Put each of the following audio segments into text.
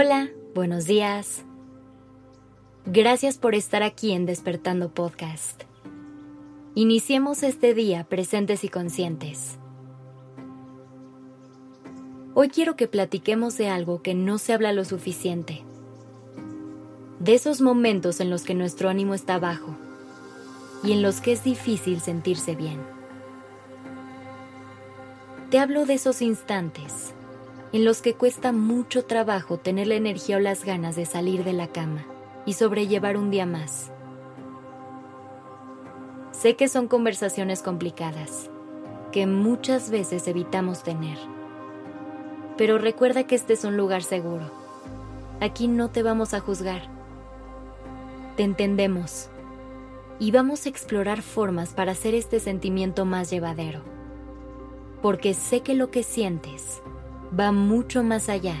Hola, buenos días. Gracias por estar aquí en Despertando Podcast. Iniciemos este día presentes y conscientes. Hoy quiero que platiquemos de algo que no se habla lo suficiente. De esos momentos en los que nuestro ánimo está bajo y en los que es difícil sentirse bien. Te hablo de esos instantes en los que cuesta mucho trabajo tener la energía o las ganas de salir de la cama y sobrellevar un día más. Sé que son conversaciones complicadas, que muchas veces evitamos tener. Pero recuerda que este es un lugar seguro. Aquí no te vamos a juzgar. Te entendemos y vamos a explorar formas para hacer este sentimiento más llevadero. Porque sé que lo que sientes va mucho más allá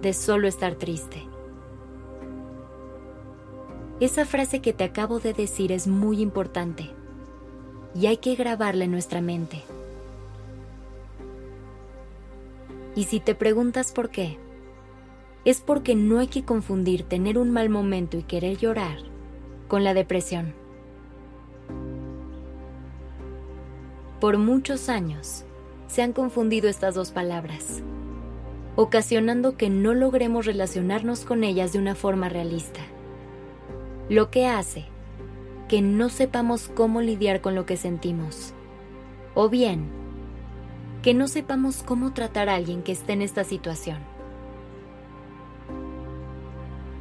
de solo estar triste. Esa frase que te acabo de decir es muy importante y hay que grabarla en nuestra mente. Y si te preguntas por qué, es porque no hay que confundir tener un mal momento y querer llorar con la depresión. Por muchos años se han confundido estas dos palabras ocasionando que no logremos relacionarnos con ellas de una forma realista. Lo que hace que no sepamos cómo lidiar con lo que sentimos. O bien, que no sepamos cómo tratar a alguien que esté en esta situación.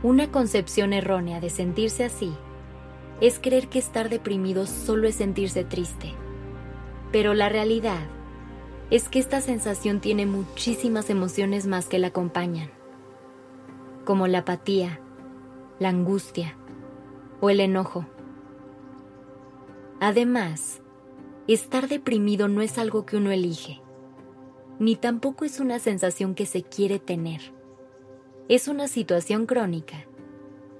Una concepción errónea de sentirse así es creer que estar deprimido solo es sentirse triste. Pero la realidad es que esta sensación tiene muchísimas emociones más que la acompañan, como la apatía, la angustia o el enojo. Además, estar deprimido no es algo que uno elige, ni tampoco es una sensación que se quiere tener. Es una situación crónica,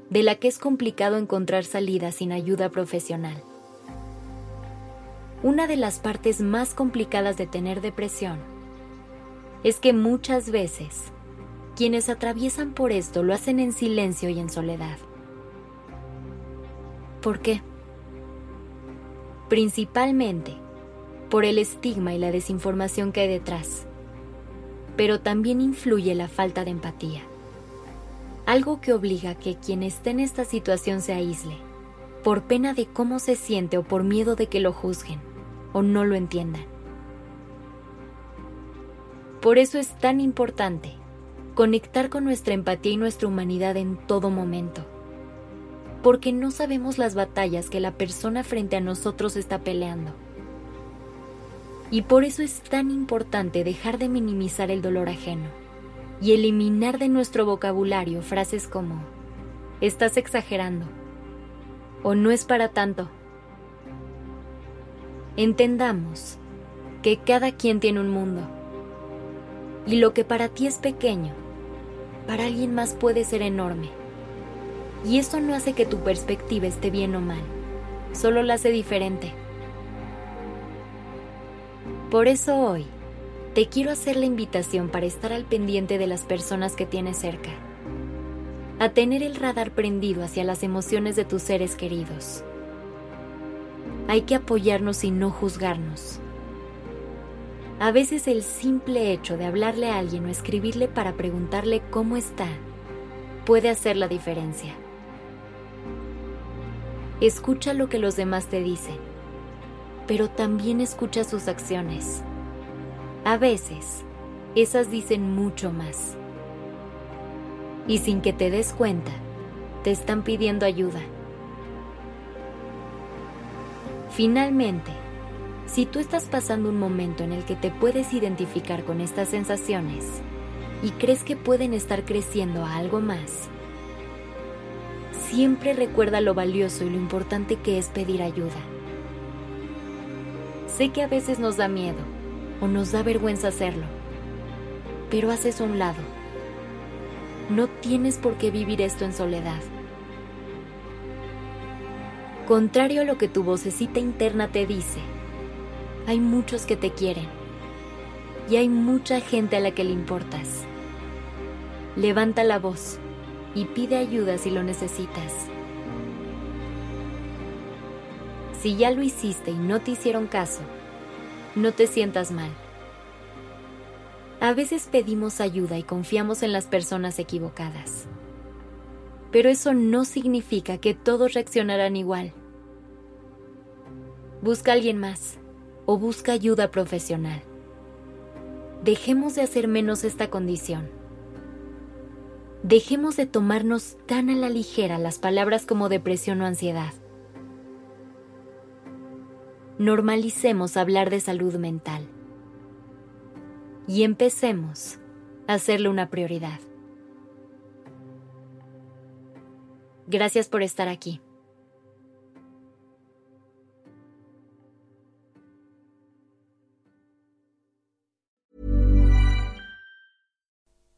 de la que es complicado encontrar salida sin ayuda profesional. Una de las partes más complicadas de tener depresión es que muchas veces quienes atraviesan por esto lo hacen en silencio y en soledad. ¿Por qué? Principalmente por el estigma y la desinformación que hay detrás, pero también influye la falta de empatía, algo que obliga a que quien esté en esta situación se aísle, por pena de cómo se siente o por miedo de que lo juzguen o no lo entiendan. Por eso es tan importante conectar con nuestra empatía y nuestra humanidad en todo momento, porque no sabemos las batallas que la persona frente a nosotros está peleando. Y por eso es tan importante dejar de minimizar el dolor ajeno y eliminar de nuestro vocabulario frases como, estás exagerando, o no es para tanto entendamos que cada quien tiene un mundo y lo que para ti es pequeño, para alguien más puede ser enorme. Y eso no hace que tu perspectiva esté bien o mal, solo la hace diferente. Por eso hoy te quiero hacer la invitación para estar al pendiente de las personas que tienes cerca, a tener el radar prendido hacia las emociones de tus seres queridos hay que apoyarnos y no juzgarnos. A veces el simple hecho de hablarle a alguien o escribirle para preguntarle cómo está puede hacer la diferencia. Escucha lo que los demás te dicen, pero también escucha sus acciones. A veces, esas dicen mucho más. Y sin que te des cuenta, te están pidiendo ayuda. Finalmente, si tú estás pasando un momento en el que te puedes identificar con estas sensaciones y crees que pueden estar creciendo a algo más, siempre recuerda lo valioso y lo importante que es pedir ayuda. Sé que a veces nos da miedo o nos da vergüenza hacerlo, pero haces a un lado. No tienes por qué vivir esto en soledad. Contrario a lo que tu vocecita interna te dice, hay muchos que te quieren y hay mucha gente a la que le importas. levanta la voz y pide ayuda si lo necesitas. Si ya lo hiciste y no te hicieron caso, no te sientas mal. A veces pedimos ayuda y confiamos en las personas equivocadas. Pero eso no significa que todos reaccionarán igual. Busca alguien más o busca ayuda profesional. Dejemos de hacer menos esta condición. Dejemos de tomarnos tan a la ligera las palabras como depresión o ansiedad. Normalicemos hablar de salud mental y empecemos a hacerle una prioridad. Gracias por estar aquí.